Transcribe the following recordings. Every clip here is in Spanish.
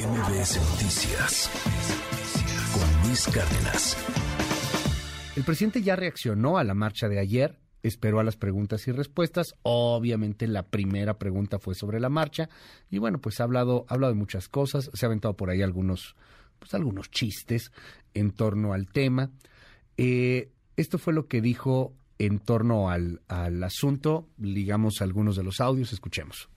MBS Noticias con Luis Cárdenas. El presidente ya reaccionó a la marcha de ayer, esperó a las preguntas y respuestas. Obviamente la primera pregunta fue sobre la marcha y bueno, pues ha hablado, ha hablado de muchas cosas, se ha aventado por ahí algunos, pues algunos chistes en torno al tema. Eh, esto fue lo que dijo en torno al, al asunto, digamos algunos de los audios, escuchemos.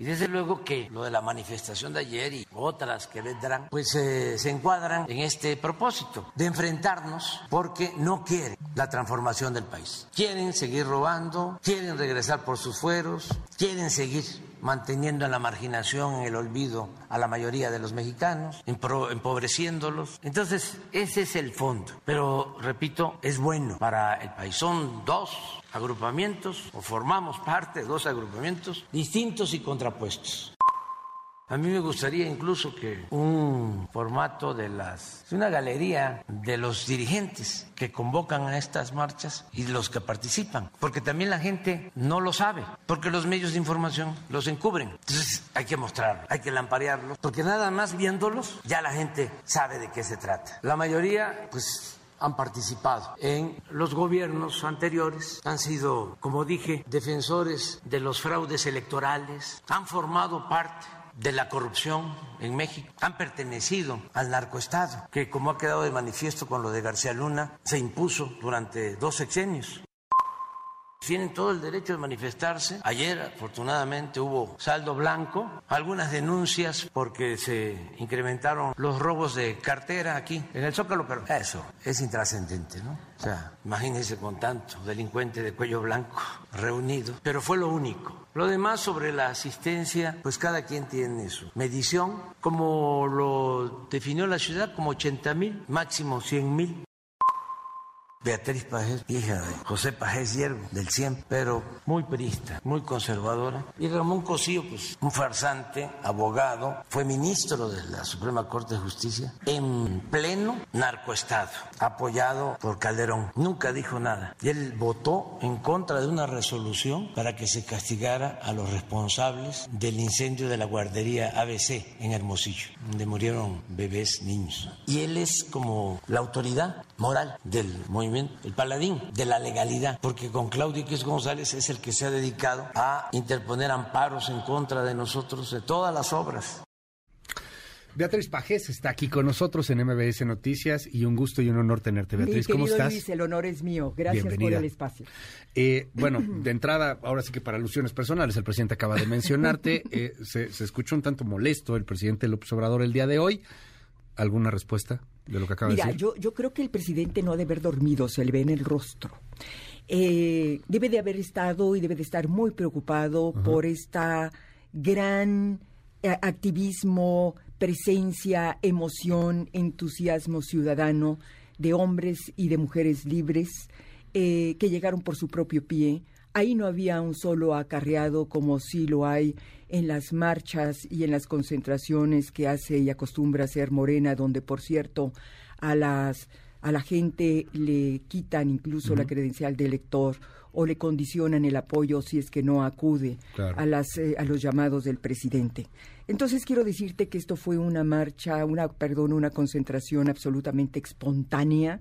Y desde luego que lo de la manifestación de ayer y otras que vendrán, pues eh, se encuadran en este propósito de enfrentarnos porque no quieren la transformación del país. Quieren seguir robando, quieren regresar por sus fueros, quieren seguir manteniendo en la marginación, en el olvido a la mayoría de los mexicanos, empobreciéndolos. Entonces, ese es el fondo. Pero, repito, es bueno para el país. Son dos agrupamientos, o formamos parte de dos agrupamientos distintos y contrapuestos. A mí me gustaría incluso que un formato de las, una galería de los dirigentes que convocan a estas marchas y los que participan, porque también la gente no lo sabe, porque los medios de información los encubren. Entonces hay que mostrarlo, hay que lamparearlos, porque nada más viéndolos ya la gente sabe de qué se trata. La mayoría, pues han participado en los gobiernos anteriores, han sido, como dije, defensores de los fraudes electorales, han formado parte de la corrupción en México han pertenecido al narcoestado, que como ha quedado de manifiesto con lo de García Luna, se impuso durante dos sexenios. Tienen todo el derecho de manifestarse. Ayer, afortunadamente, hubo saldo blanco, algunas denuncias porque se incrementaron los robos de cartera aquí en el Zócalo, pero eso es intrascendente, ¿no? O sea, imagínense con tanto delincuente de cuello blanco reunido, pero fue lo único. Lo demás sobre la asistencia, pues cada quien tiene su medición, como lo definió la ciudad, como 80 mil, máximo 100 mil. Beatriz Pajés, hija de José Pajés Hierro, del CIEM, pero muy perista, muy conservadora. Y Ramón Cosío, pues un farsante, abogado, fue ministro de la Suprema Corte de Justicia en pleno narcoestado, apoyado por Calderón. Nunca dijo nada. Y él votó en contra de una resolución para que se castigara a los responsables del incendio de la guardería ABC en Hermosillo, donde murieron bebés, niños. Y él es como la autoridad moral del movimiento el paladín de la legalidad, porque con Claudio X González es el que se ha dedicado a interponer amparos en contra de nosotros de todas las obras. Beatriz Pajés está aquí con nosotros en MBS Noticias y un gusto y un honor tenerte, Beatriz. ¿Cómo estás? Luis, el honor es mío. Gracias por el espacio. Eh, bueno, de entrada, ahora sí que para alusiones personales, el presidente acaba de mencionarte, eh, se, se escuchó un tanto molesto el presidente López Obrador el día de hoy. ¿Alguna respuesta de lo que acaba Mira, de decir? Yo, yo creo que el presidente no debe haber dormido, se le ve en el rostro. Eh, debe de haber estado y debe de estar muy preocupado por esta gran eh, activismo, presencia, emoción, entusiasmo ciudadano de hombres y de mujeres libres eh, que llegaron por su propio pie. Ahí no había un solo acarreado como sí lo hay en las marchas y en las concentraciones que hace y acostumbra hacer Morena, donde por cierto a las a la gente le quitan incluso la credencial de elector o le condicionan el apoyo si es que no acude Claro. a las eh, a los llamados del presidente. Entonces quiero decirte que esto fue una marcha, una perdón, una concentración absolutamente espontánea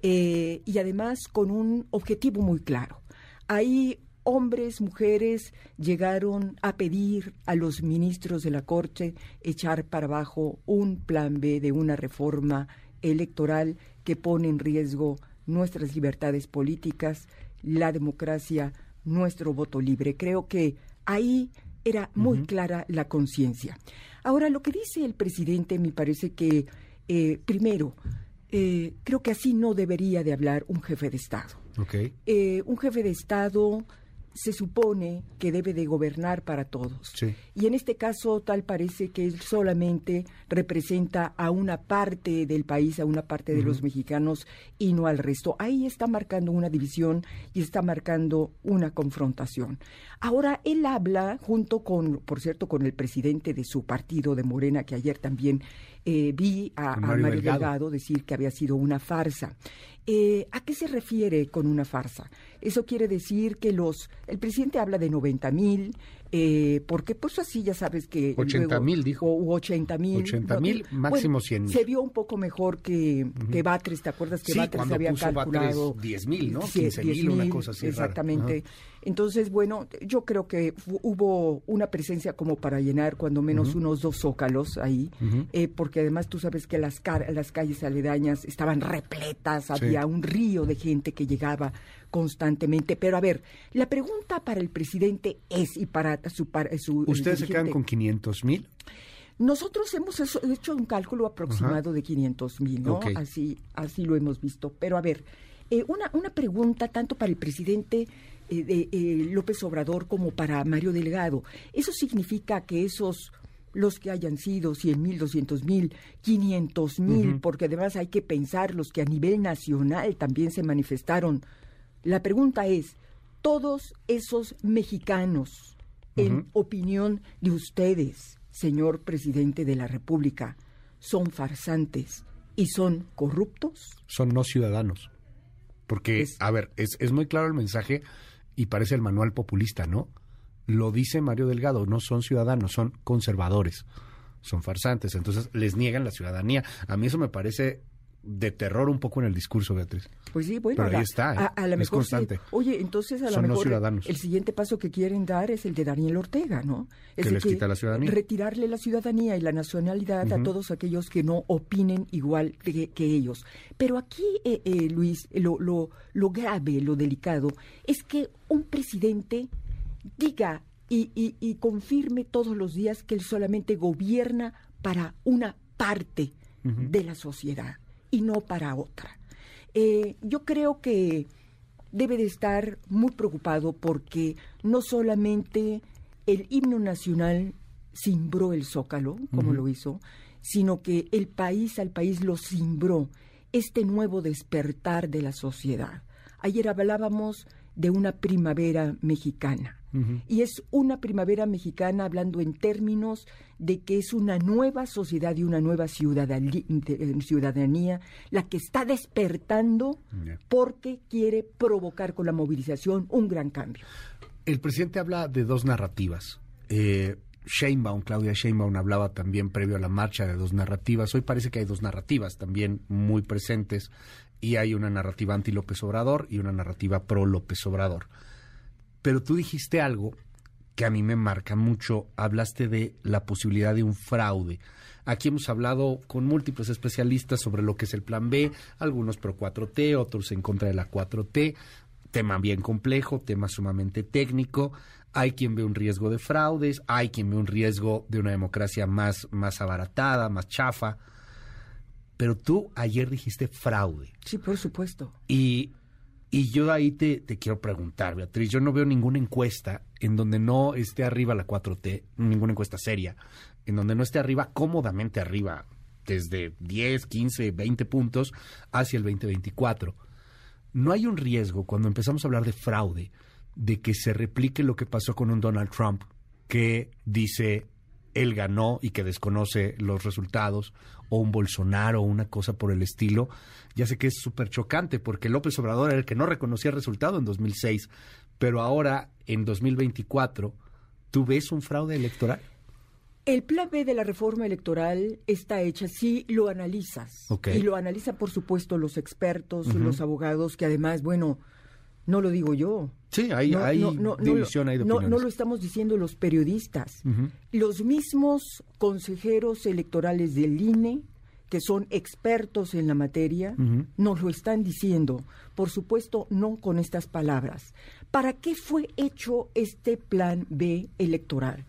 eh, y además con un objetivo muy claro. Ahí hombres, mujeres llegaron a pedir a los ministros de la Corte echar para abajo un plan B de una reforma electoral que pone en riesgo nuestras libertades políticas, la democracia, nuestro voto libre. Creo que ahí era muy clara la conciencia. Ahora, lo que dice el presidente me parece que, eh, primero, eh, creo que así no debería de hablar un jefe de Estado. Ok. Eh, un jefe de Estado se supone que debe de gobernar para todos. Sí. Y en este caso tal parece que él solamente representa a una parte del país, a una parte de los mexicanos y no al resto. Ahí está marcando una división y está marcando una confrontación. Ahora él habla junto con, por cierto, con el presidente de su partido de Morena, que ayer también eh, vi a, a Mario Mario Delgado. Delgado decir que había sido una farsa. Eh, ¿A qué se refiere con una farsa? Eso quiere decir que los, el presidente habla de 90 mil, eh, porque pues así ya sabes que... 80 mil, dijo. O 80 mil. 80 mil, máximo 100 mil. Se vio un poco mejor que, que Batres, ¿te acuerdas que Sí, Batres había puso calculado? Batres 10 mil, ¿no? Sí, 15 mil, 10 una mil, cosa así rara. Exactamente. Ajá. Entonces, bueno, yo creo que hubo una presencia como para llenar cuando menos unos dos zócalos ahí, eh, porque además tú sabes que las, car- las calles aledañas estaban repletas, había un río de gente que llegaba constantemente. Pero a ver, la pregunta para el presidente es, y para su... Para su ¿Ustedes se quedan con 500 mil? nosotros hemos hecho un cálculo aproximado de 500 mil, ¿no? Así, así lo hemos visto. Pero a ver, eh, una, una pregunta tanto para el presidente eh, de, eh, López Obrador como para Mario Delgado. ¿Eso significa que esos, los que hayan sido 100 mil, 200 mil, 500 mil, porque además hay que pensar los que a nivel nacional también se manifestaron? La pregunta es, todos esos mexicanos, en opinión de ustedes, señor presidente de la República, son farsantes y son corruptos? Son no ciudadanos. Porque, Es- a ver, es, es muy claro el mensaje y parece el manual populista, ¿no? Lo dice Mario Delgado, no son ciudadanos, son conservadores, son farsantes, entonces les niegan la ciudadanía. A mí eso me parece de terror un poco en el discurso, Beatriz. Pues sí, bueno, Pero ahí la- está, ¿eh? a, a lo Es mejor sí. constante. Oye, entonces a lo mejor ciudadanos. el siguiente paso que quieren dar es el de Daniel Ortega, ¿no? Es Que les quita la ciudadanía. Retirarle la ciudadanía y la nacionalidad a todos aquellos que no opinen igual que, que ellos. Pero aquí, eh, eh, Luis, lo, lo, lo grave, lo delicado, es que un presidente diga y, y- y confirme todos los días que él solamente gobierna para una parte de la sociedad y no para otra. Eh, yo creo que debe de estar muy preocupado porque no solamente el himno nacional cimbró el zócalo, como lo hizo, sino que el país al país lo cimbró, este nuevo despertar de la sociedad. Ayer hablábamos de una primavera mexicana. Y es una primavera mexicana hablando en términos de que es una nueva sociedad y una nueva de- ciudadanía la que está despertando porque quiere provocar con la movilización un gran cambio. El presidente habla de dos narrativas. Eh, Sheinbaum, Claudia Sheinbaum hablaba también previo a la marcha de dos narrativas. Hoy parece que hay dos narrativas también muy presentes y hay una narrativa anti López Obrador y una narrativa pro López Obrador. Pero tú dijiste algo que a mí me marca mucho. Hablaste de la posibilidad de un fraude. Aquí hemos hablado con múltiples especialistas sobre lo que es el plan B, algunos pro 4T, otros en contra de la 4T. Tema bien complejo, tema sumamente técnico. Hay quien ve un riesgo de fraudes, hay quien ve un riesgo de una democracia más, más abaratada, más chafa. Pero tú ayer dijiste fraude. Sí, por supuesto. Y, y yo ahí te, te quiero preguntar, Beatriz, yo no veo ninguna encuesta en donde no esté arriba la 4T, ninguna encuesta seria, en donde no esté arriba, cómodamente arriba, desde 10, 15, 20 puntos hacia el 2024. No hay un riesgo cuando empezamos a hablar de fraude de que se replique lo que pasó con un Donald Trump que dice él ganó y que desconoce los resultados, o un Bolsonaro o una cosa por el estilo, ya sé que es súper chocante porque López Obrador era el que no reconocía el resultado en 2006, pero ahora en 2024, ¿tú ves un fraude electoral? El plan B de la reforma electoral está hecha si lo analizas. Y lo analizan, por supuesto, los expertos, los abogados, que además, bueno, no lo digo yo. Sí, hay, hay división, lo, hay de no, opiniones. no lo estamos diciendo los periodistas. Los mismos consejeros electorales del INE, que son expertos en la materia, nos lo están diciendo. Por supuesto, no con estas palabras. ¿Para qué fue hecho este plan B electoral?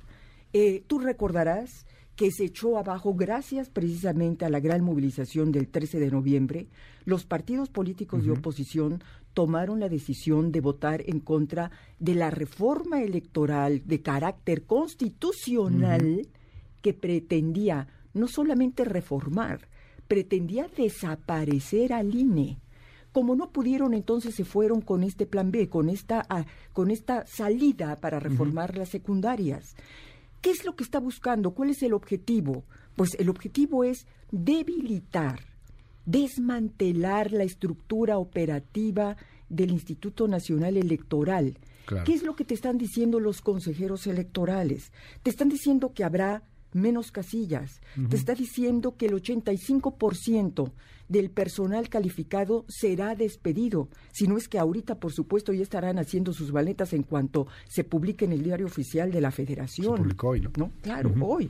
Eh, tú recordarás que se echó abajo gracias precisamente a la gran movilización del 13 de noviembre, los partidos políticos de oposición tomaron la decisión de votar en contra de la reforma electoral de carácter constitucional que pretendía no solamente reformar, pretendía desaparecer al INE. Como no pudieron, entonces se fueron con este plan B, con esta, ah, con esta salida para reformar las secundarias. ¿Qué es lo que está buscando? ¿Cuál es el objetivo? Pues el objetivo es debilitar, desmantelar la estructura operativa del Instituto Nacional Electoral Claro. ¿Qué es lo que te están diciendo los consejeros electorales? Te están diciendo que habrá menos casillas. Te está diciendo que el 85% del personal calificado será despedido. Si no es que ahorita, por supuesto, ya estarán haciendo sus baletas en cuanto se publique en el diario oficial de la Federación. Se publicó hoy, ¿no? Claro, hoy.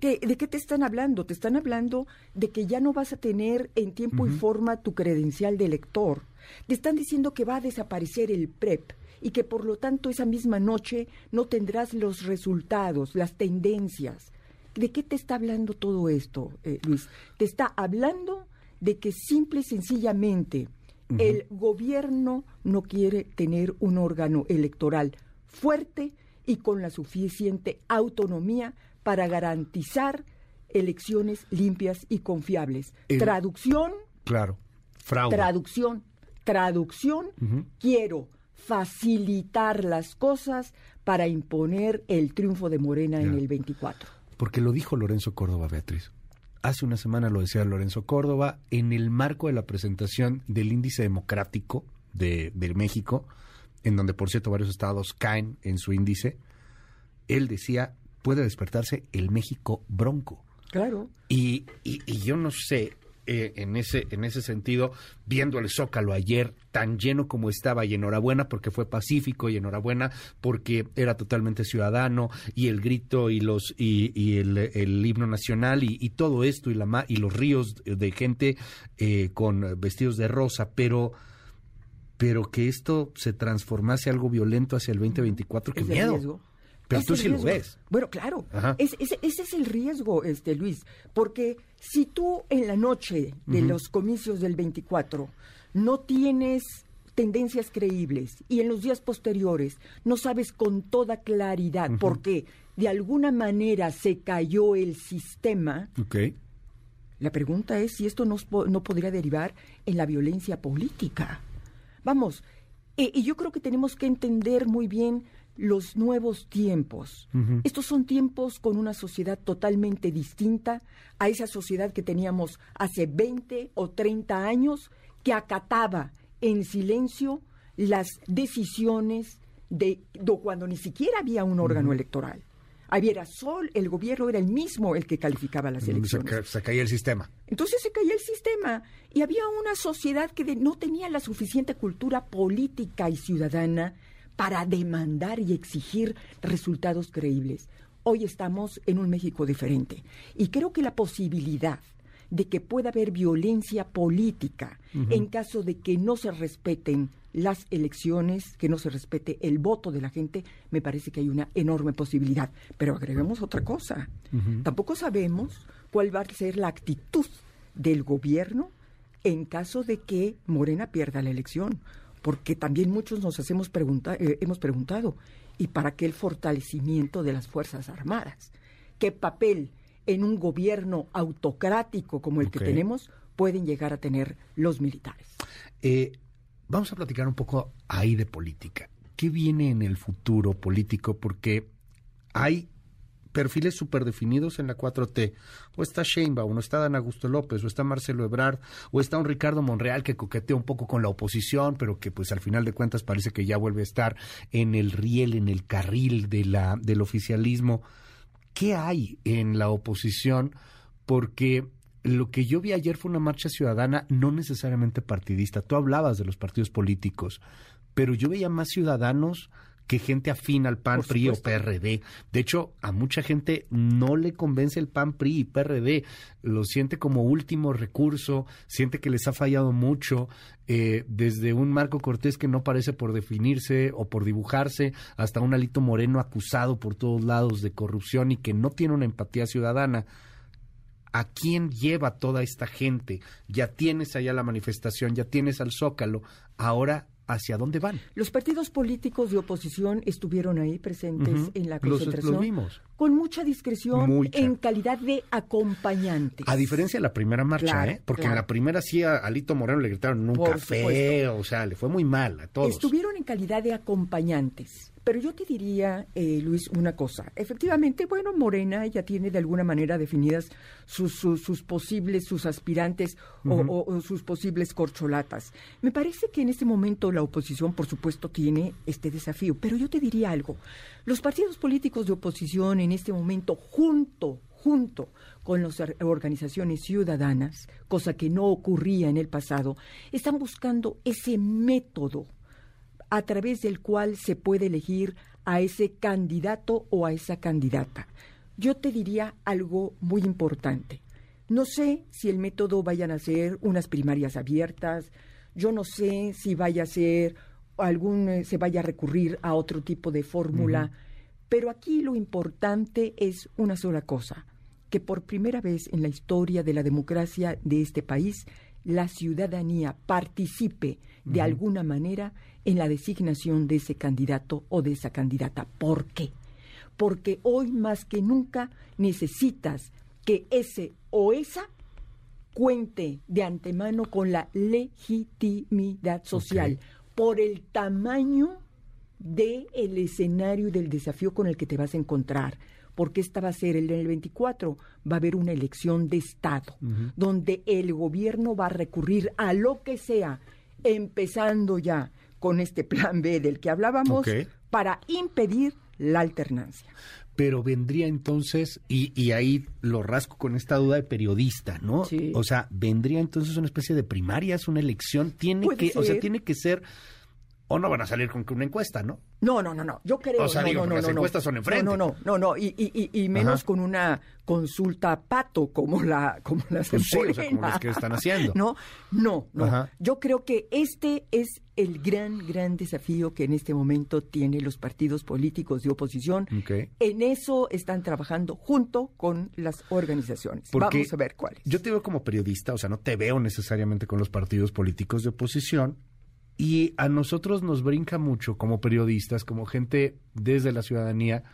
¿Qué- ¿De qué te están hablando? Te están hablando de que ya no vas a tener en tiempo y forma tu credencial de elector. Te están diciendo que va a desaparecer el PREP y que por lo tanto esa misma noche no tendrás los resultados, las tendencias. ¿De qué te está hablando todo esto, eh, Luis? Te está hablando de que simple y sencillamente el gobierno no quiere tener un órgano electoral fuerte y con la suficiente autonomía para garantizar elecciones limpias y confiables. El- Traducción, Claro. Fraude. traducción, traducción. Quiero facilitar las cosas para imponer el triunfo de Morena en el 24. Porque lo dijo Lorenzo Córdoba, Beatriz. Hace una semana lo decía Lorenzo Córdoba en el marco de la presentación del índice democrático de, de México, en donde por cierto varios estados caen en su índice. Él decía, puede despertarse el México bronco. Claro. Y, y- y yo no sé, eh, en, ese, en ese sentido, viendo el Zócalo ayer tan lleno como estaba, y enhorabuena porque fue pacífico, y enhorabuena porque era totalmente ciudadano, y el grito y los y, y el, el himno nacional, y, y todo esto, y, la, y los ríos de gente eh, con vestidos de rosa, pero pero que esto se transformase algo violento hacia el 2024, qué miedo. riesgo. Pero Es tú sí lo ves. Bueno, claro. Es- es- ese es el riesgo, este Luis, porque si tú en la noche de los comicios del 24 no tienes tendencias creíbles y en los días posteriores no sabes con toda claridad porque de alguna manera se cayó el sistema, la pregunta es si esto no, no podría derivar en la violencia política. Vamos, eh, y yo creo que tenemos que entender muy bien los nuevos tiempos. Estos son tiempos con una sociedad totalmente distinta a esa sociedad que teníamos hace 20 o 30 años que acataba en silencio las decisiones de, de cuando ni siquiera había un órgano electoral. Había sol, el gobierno era el mismo el que calificaba las elecciones. se caía el sistema. Entonces se caía el sistema y había una sociedad que de- no tenía la suficiente cultura política y ciudadana para demandar y exigir resultados creíbles. Hoy estamos en un México diferente y creo que la posibilidad de que pueda haber violencia política en caso de que no se respeten las elecciones, que no se respete el voto de la gente, me parece que hay una enorme posibilidad. Pero agreguemos otra cosa. Tampoco sabemos cuál va a ser la actitud del gobierno en caso de que Morena pierda la elección. Porque también muchos nos hacemos pregunta, eh, hemos preguntado, ¿y para qué el fortalecimiento de las Fuerzas Armadas? ¿Qué papel en un gobierno autocrático como el que tenemos pueden llegar a tener los militares? Eh, vamos a platicar un poco ahí de política. ¿Qué viene en el futuro político? Porque hay perfiles súper definidos en la 4T. O está Sheinbaum, o está Dan Augusto López, o está Marcelo Ebrard, o está un Ricardo Monreal que coquetea un poco con la oposición, pero que pues al final de cuentas parece que ya vuelve a estar en el riel, en el carril de la, del oficialismo. ¿Qué hay en la oposición? Porque lo que yo vi ayer fue una marcha ciudadana no necesariamente partidista. Tú hablabas de los partidos políticos, pero yo veía más ciudadanos que gente afín al PAN, PRI o. PRD. De hecho, a mucha gente no le convence el PAN, PRI y PRD. Lo siente como último recurso, siente que les ha fallado mucho, eh, desde un Marco Cortés que no parece por definirse o por dibujarse, hasta un Alito Moreno acusado por todos lados de corrupción y que no tiene una empatía ciudadana. ¿A quién lleva toda esta gente? Ya tienes allá la manifestación, ya tienes al Zócalo. Ahora, ¿hacia dónde van? Los partidos políticos de oposición estuvieron ahí presentes Ujú. en la Los- concentración los vimos. con mucha discreción Mucha. en calidad de acompañantes. A diferencia de la primera marcha, Claro, ¿eh? Porque claro. en la primera sí a Alito Moreno le gritaron café, supuesto. o sea, le fue muy mal a todos. Estuvieron en calidad de acompañantes, Pero yo te diría, eh, Luis, una cosa. Efectivamente, bueno, Morena ya tiene de alguna manera definidas sus, sus, posibles, sus aspirantes o, sus posibles corcholatas. Me parece que en este momento la oposición, por supuesto, tiene este desafío. Pero yo te diría algo. Los partidos políticos de oposición en este momento, junto, junto con las organizaciones ciudadanas, cosa que no ocurría en el pasado, están buscando ese método a través del cual se puede elegir a ese candidato o a esa candidata. Yo te diría algo muy importante. No sé si el método vayan a ser unas primarias abiertas, yo no sé si vaya a ser algún eh, se vaya a recurrir a otro tipo de fórmula, pero aquí lo importante es una sola cosa, que por primera vez en la historia de la democracia de este país la ciudadanía participe de alguna manera en la designación de ese candidato o de esa candidata. ¿Por qué? Porque hoy más que nunca necesitas que ese o esa cuente de antemano con la legitimidad social por el tamaño del el escenario y del desafío con el que te vas a encontrar porque esta va a ser el el 24, va a haber una elección de Estado, donde el gobierno va a recurrir a lo que sea, empezando ya con este plan B del que hablábamos, para impedir la alternancia. Pero vendría entonces, y, y, ahí lo rasco con esta duda de periodista, ¿no? O sea, vendría entonces una especie de primarias, una elección, tiene que, o sea, tiene que ser o no van a salir con una encuesta, ¿no? No, no, no, no. Yo creo. O sea, no, digo, no, no, las encuestas son enfrente. No, no, no, no, y, y, y menos con una consulta pato como la, como las pues sí, o sea, como las que están haciendo. No, no, no. Yo creo que este es el gran, gran desafío que en este momento tienen los partidos políticos de oposición. En eso están trabajando junto con las organizaciones. Vamos a ver cuáles. Yo te veo como periodista, o sea, no te veo necesariamente con los partidos políticos de oposición, y a nosotros nos brinca mucho como periodistas, como gente desde la ciudadanía,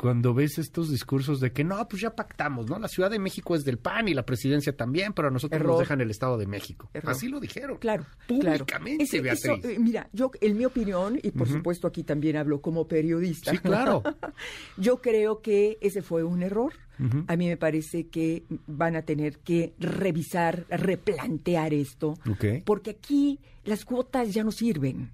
cuando ves estos discursos de que no, pues ya pactamos, ¿no? La Ciudad de México es del PAN y la presidencia también, pero a nosotros nos dejan el Estado de México. Así lo dijeron. Claro. Públicamente, Beatriz. Eh, mira, yo, en mi opinión, y por supuesto aquí también hablo como periodista. Sí, claro. yo creo que ese fue un error. A mí me parece que van a tener que revisar, replantear esto, porque aquí las cuotas ya no sirven.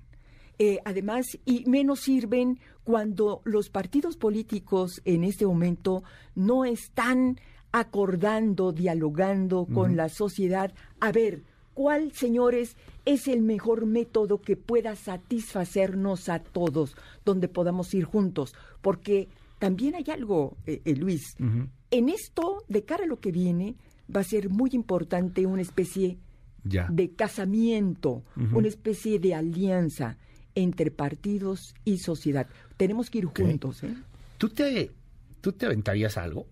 Eh, además, y menos sirven cuando los partidos políticos en este momento no están acordando, dialogando con la sociedad. A ver, ¿cuál, señores, es el mejor método que pueda satisfacernos a todos, donde podamos ir juntos? Porque también hay algo, eh, eh, Luis. En esto, de cara a lo que viene, va a ser muy importante una especie de casamiento, una especie de alianza entre partidos y sociedad. Tenemos que ir juntos. ¿eh? ¿Tú, te, ¿Tú te aventarías algo?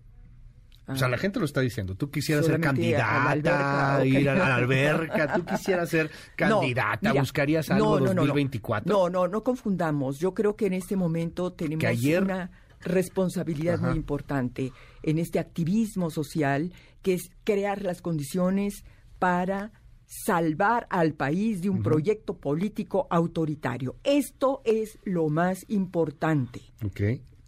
O sea, la ah. gente lo está diciendo. Tú quisieras ser candidata, ir a la alberca. Tú quisieras ser candidata. ¿Buscarías algo no, no, 2024? No, no, no confundamos. Yo creo que en este momento tenemos una responsabilidad muy importante en este activismo social, que es crear las condiciones para salvar al país de un proyecto político autoritario. Esto es lo más importante.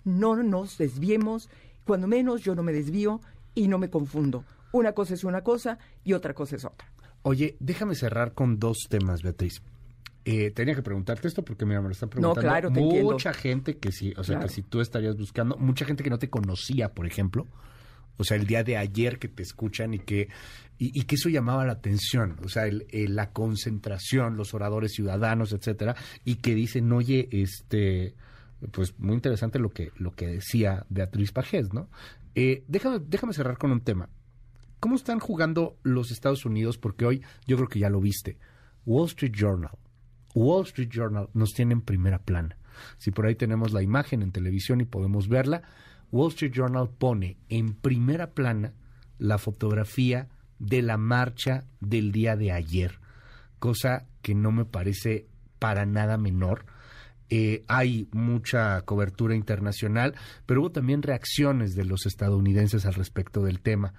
No nos desviemos, cuando menos yo no me desvío y no me confundo. Una cosa es una cosa y otra cosa es otra. Oye, déjame cerrar con dos temas, Beatriz. Eh, tenía que preguntarte esto porque mira, me lo están preguntando. No, claro, mucha gente que sí, o sea, que si tú estarías buscando, mucha gente que no te conocía, por ejemplo, o sea, el día de ayer que te escuchan y que, y, que eso llamaba la atención, o sea, el, la concentración, los oradores ciudadanos, etcétera, y que dicen, oye, este, pues muy interesante lo que, lo que decía Beatriz Pajés, ¿no? Eh, déjame, déjame cerrar con un tema. ¿Cómo están jugando los Estados Unidos? Porque hoy yo creo que ya lo viste. Wall Street Journal. Wall Street Journal nos tiene en primera plana. Si por ahí tenemos la imagen en televisión y podemos verla, Wall Street Journal pone en primera plana la fotografía de la marcha del día de ayer, cosa que no me parece para nada menor. Eh, hay mucha cobertura internacional, pero hubo también reacciones de los estadounidenses al respecto del tema.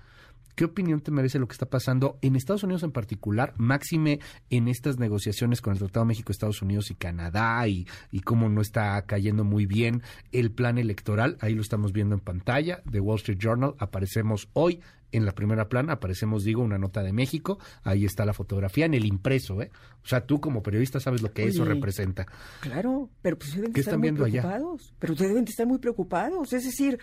¿Qué opinión te merece lo que está pasando en Estados Unidos en particular, máxime en estas negociaciones con el Tratado México-Estados Unidos y Canadá y, y cómo no está cayendo muy bien el plan electoral? Ahí lo estamos viendo en pantalla de Wall Street Journal. Aparecemos hoy en la primera plana aparecemos, digo, una nota de México, ahí está la fotografía en el impreso, ¿eh? O sea, tú como periodista sabes lo que eso representa. Claro, pero pues deben estar muy preocupados. Pero ustedes deben estar muy preocupados. Es decir,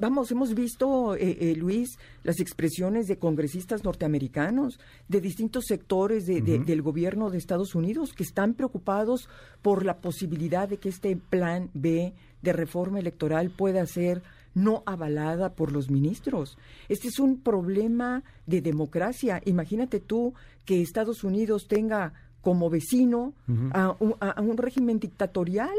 vamos, hemos visto, eh, eh, Luis, las expresiones de congresistas norteamericanos, de distintos sectores del gobierno de Estados Unidos, que están preocupados por la posibilidad de que este plan B de reforma electoral pueda ser no avalada por los ministros. Este es un problema de democracia. Imagínate tú que Estados Unidos tenga como vecino a, un, régimen dictatorial.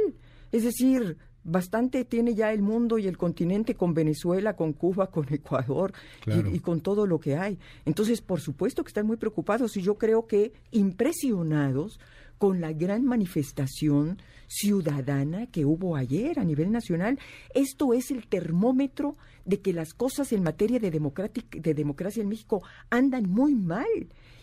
Es decir, bastante tiene ya el mundo y el continente con Venezuela, con Cuba, con Ecuador y, con todo lo que hay. Entonces, por supuesto que están muy preocupados y yo creo que impresionados con la gran manifestación ciudadana que hubo ayer a nivel nacional. Esto es el termómetro de que las cosas en materia de, de democracia en México andan muy mal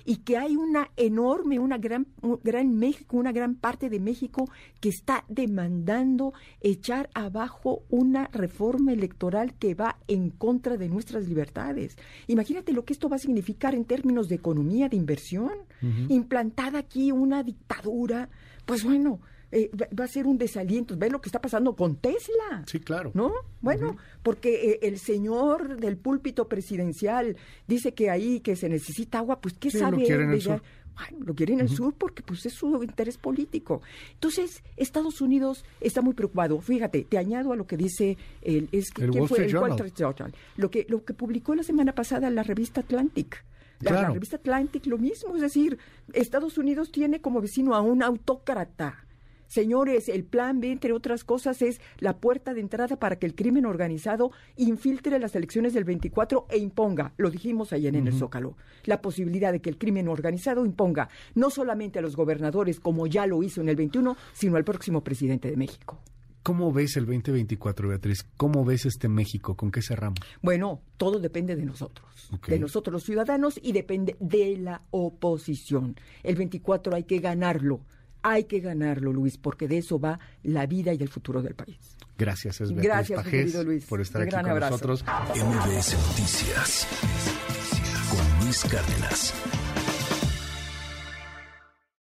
y que hay una enorme, una gran, gran México, una gran parte de México que está demandando echar abajo una reforma electoral que va en contra de nuestras libertades. Imagínate lo que esto va a significar en términos de economía, de inversión. Implantada aquí una dictadura, pues bueno, eh, va a ser un desaliento. ¿Ves lo que está pasando con Tesla? Sí, claro. ¿No? Bueno, porque eh, el señor del púlpito presidencial dice que ahí que se necesita agua, pues ¿qué sabe? Lo quieren en el sur. Bueno, lo quieren en el sur porque pues es su interés político. Entonces, Estados Unidos está muy preocupado. Fíjate, te añado a lo que dice el, es, el Wall Street Journal. Lo que, lo que publicó la semana pasada la revista Atlantic. la, revista Atlantic lo mismo, es decir, Estados Unidos tiene como vecino a un autócrata Señores, el plan B, entre otras cosas, es la puerta de entrada para que el crimen organizado infiltre las elecciones del 24 e imponga, lo dijimos ayer en el Zócalo, la posibilidad de que el crimen organizado imponga no solamente a los gobernadores, como ya lo hizo en el 21, sino al próximo presidente de México. ¿Cómo ves el 2024, Beatriz? ¿Cómo ves este México? ¿Con qué cerramos? Bueno, todo depende de nosotros, de nosotros los ciudadanos y depende de la oposición. El 24 hay que ganarlo hay que ganarlo, Luis, porque de eso va la vida y el futuro del país. Gracias, es Gracias, querido Luis. por estar aquí con nosotros. MBS Noticias con Luis Cárdenas.